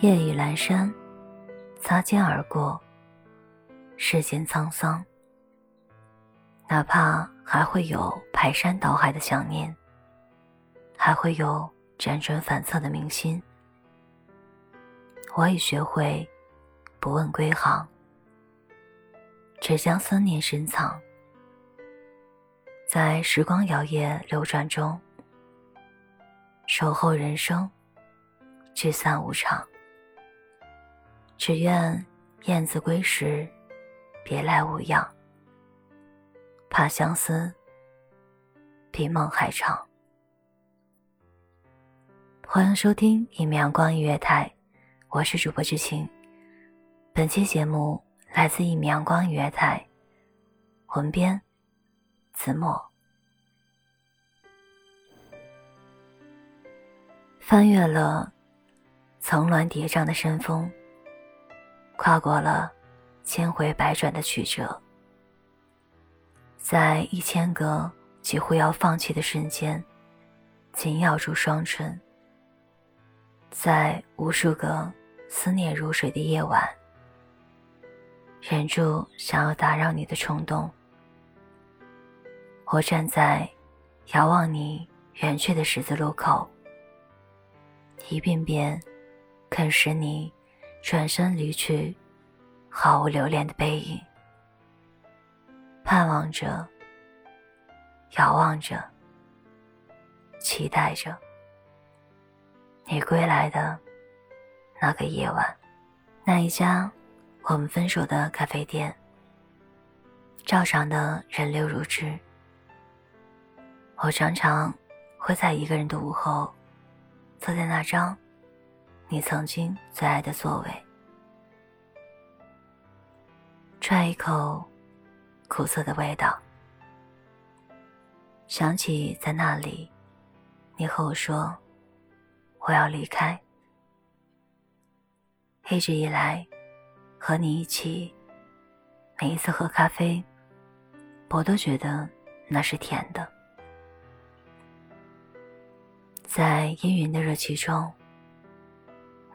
夜已阑珊，擦肩而过，世间沧桑。哪怕还会有排山倒海的想念，还会有辗转反侧的铭心，我已学会不问归航，只将思念深藏，在时光摇曳流转中，守候人生，聚散无常。只愿燕子归时，别来无恙。怕相思比梦还长。欢迎收听一米阳光音乐台，我是主播知青。本期节目来自一米阳光音乐台，文编子墨。翻越了层峦叠嶂的山峰。跨过了千回百转的曲折，在一千个几乎要放弃的瞬间，紧咬住双唇；在无数个思念如水的夜晚，忍住想要打扰你的冲动。我站在遥望你远去的十字路口，一遍遍啃食你。转身离去，毫无留恋的背影。盼望着，遥望着，期待着你归来的那个夜晚，那一家我们分手的咖啡店，照常的人流如织。我常常会在一个人的午后，坐在那张。你曾经最爱的座位，踹一口苦涩的味道，想起在那里，你和我说我要离开。一直以来，和你一起，每一次喝咖啡，我都觉得那是甜的，在氤氲的热气中。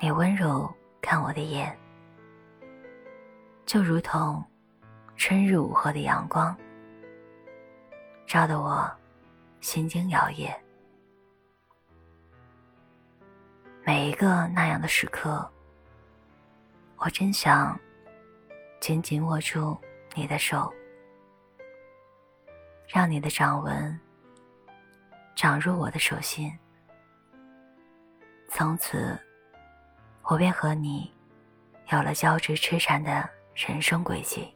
你温柔看我的眼，就如同春日午后的阳光，照得我心惊摇曳。每一个那样的时刻，我真想紧紧握住你的手，让你的掌纹长入我的手心，从此。我便和你有了交织痴缠的人生轨迹，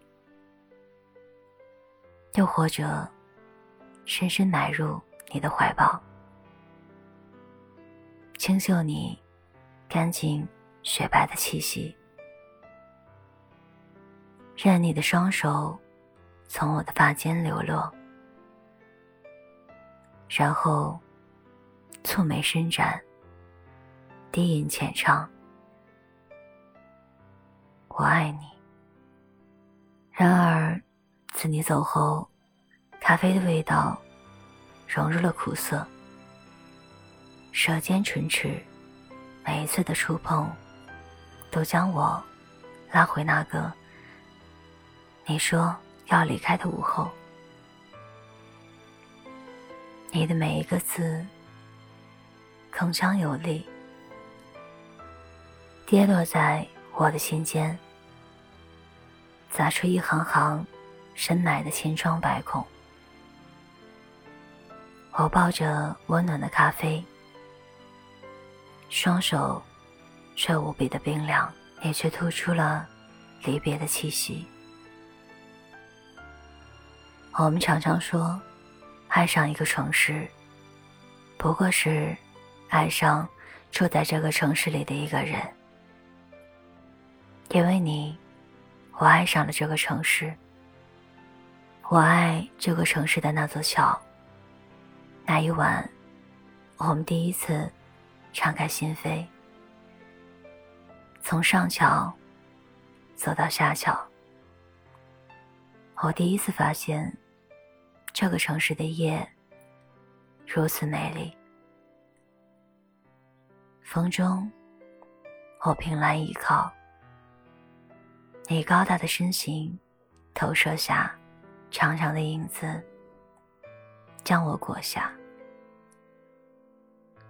又或者深深埋入你的怀抱，清秀你干净雪白的气息，任你的双手从我的发间流落，然后蹙眉伸展，低吟浅唱。我爱你。然而，自你走后，咖啡的味道融入了苦涩，舌尖唇齿，每一次的触碰，都将我拉回那个你说要离开的午后。你的每一个字，铿锵有力，跌落在我的心间。砸出一行行深埋的千疮百孔。我抱着温暖的咖啡，双手却无比的冰凉，也却吐出了离别的气息。我们常常说，爱上一个城市，不过是爱上住在这个城市里的一个人。因为你，我爱上了这个城市。我爱这个城市的那座桥。那一晚，我们第一次敞开心扉，从上桥走到下桥。我第一次发现，这个城市的夜如此美丽。风中，我凭栏倚靠。你高大的身形，投射下长长的影子，将我裹下。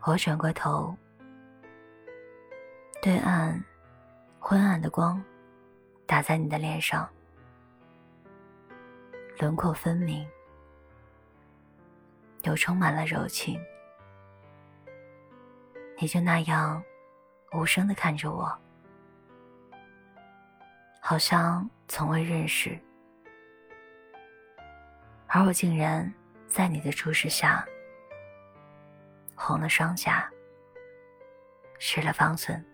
我转过头，对岸昏暗的光打在你的脸上，轮廓分明，又充满了柔情。你就那样无声的看着我。好像从未认识，而我竟然在你的注视下红了双颊，失了方寸。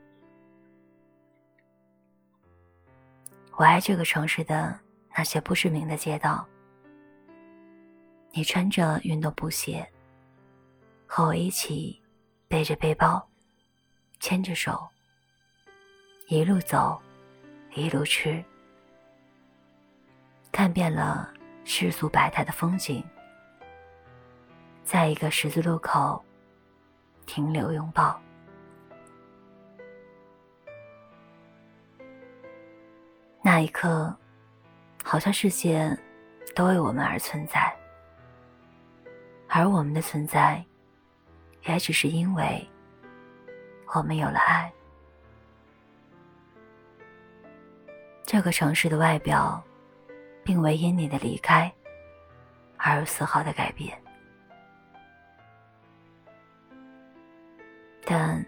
我爱这个城市的那些不知名的街道，你穿着运动布鞋，和我一起背着背包，牵着手，一路走。一路吃，看遍了世俗百态的风景，在一个十字路口停留拥抱。那一刻，好像世界都为我们而存在，而我们的存在，也只是因为我们有了爱。这个城市的外表，并未因你的离开而有丝毫的改变，但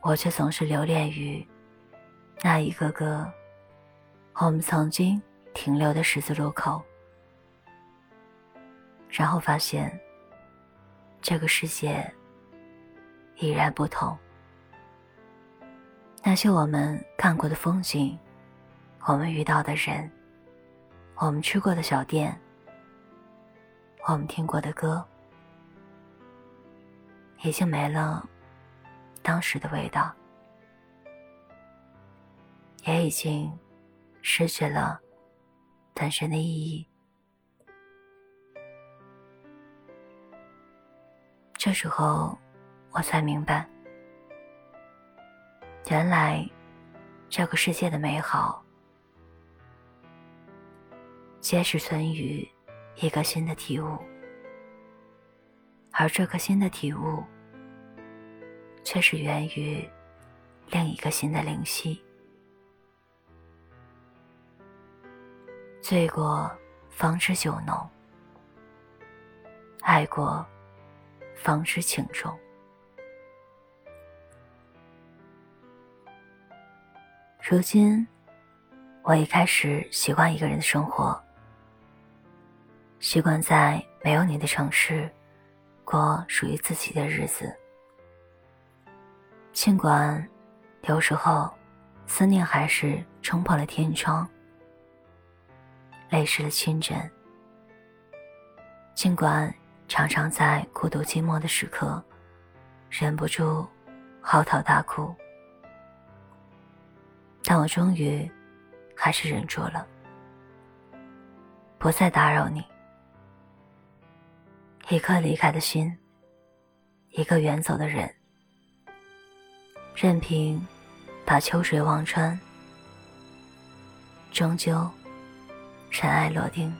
我却总是留恋于那一个个我们曾经停留的十字路口，然后发现这个世界已然不同，那些我们看过的风景。我们遇到的人，我们吃过的小店，我们听过的歌，已经没了当时的味道，也已经失去了本身的意义。这时候，我才明白，原来这个世界的美好。皆是存于一个新的体悟，而这个新的体悟，却是源于另一个新的灵犀。醉过方知酒浓，爱过方知情重。如今，我已开始习惯一个人的生活。习惯在没有你的城市，过属于自己的日子。尽管有时候，思念还是冲破了天窗，泪湿了清枕。尽管常常在孤独寂寞的时刻，忍不住嚎啕大哭，但我终于还是忍住了，不再打扰你。一颗离开的心，一个远走的人，任凭把秋水望穿，终究尘埃落定。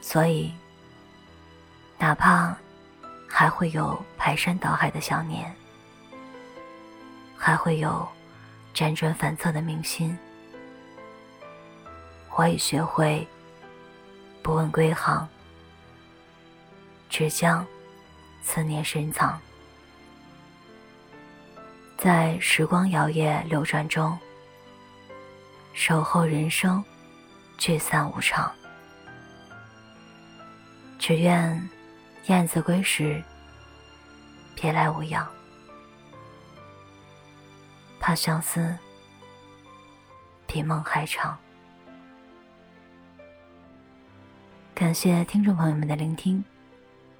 所以，哪怕还会有排山倒海的想念，还会有辗转反侧的铭心，我已学会不问归航。只将思念深藏，在时光摇曳流转中，守候人生聚散无常。只愿燕子归时，别来无恙。怕相思比梦还长。感谢听众朋友们的聆听，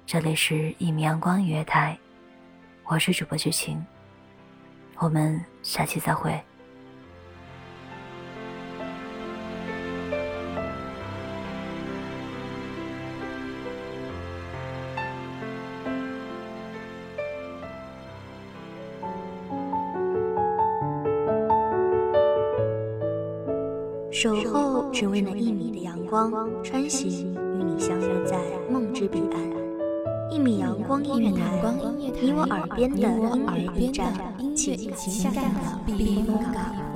这里是《一米阳光音乐台》，我是主播剧情，我们下期再会。守候只为那一米的阳光，穿行与你相约在梦之彼岸。一米阳光音乐台，你我耳边的音乐驿站，情感的避风港。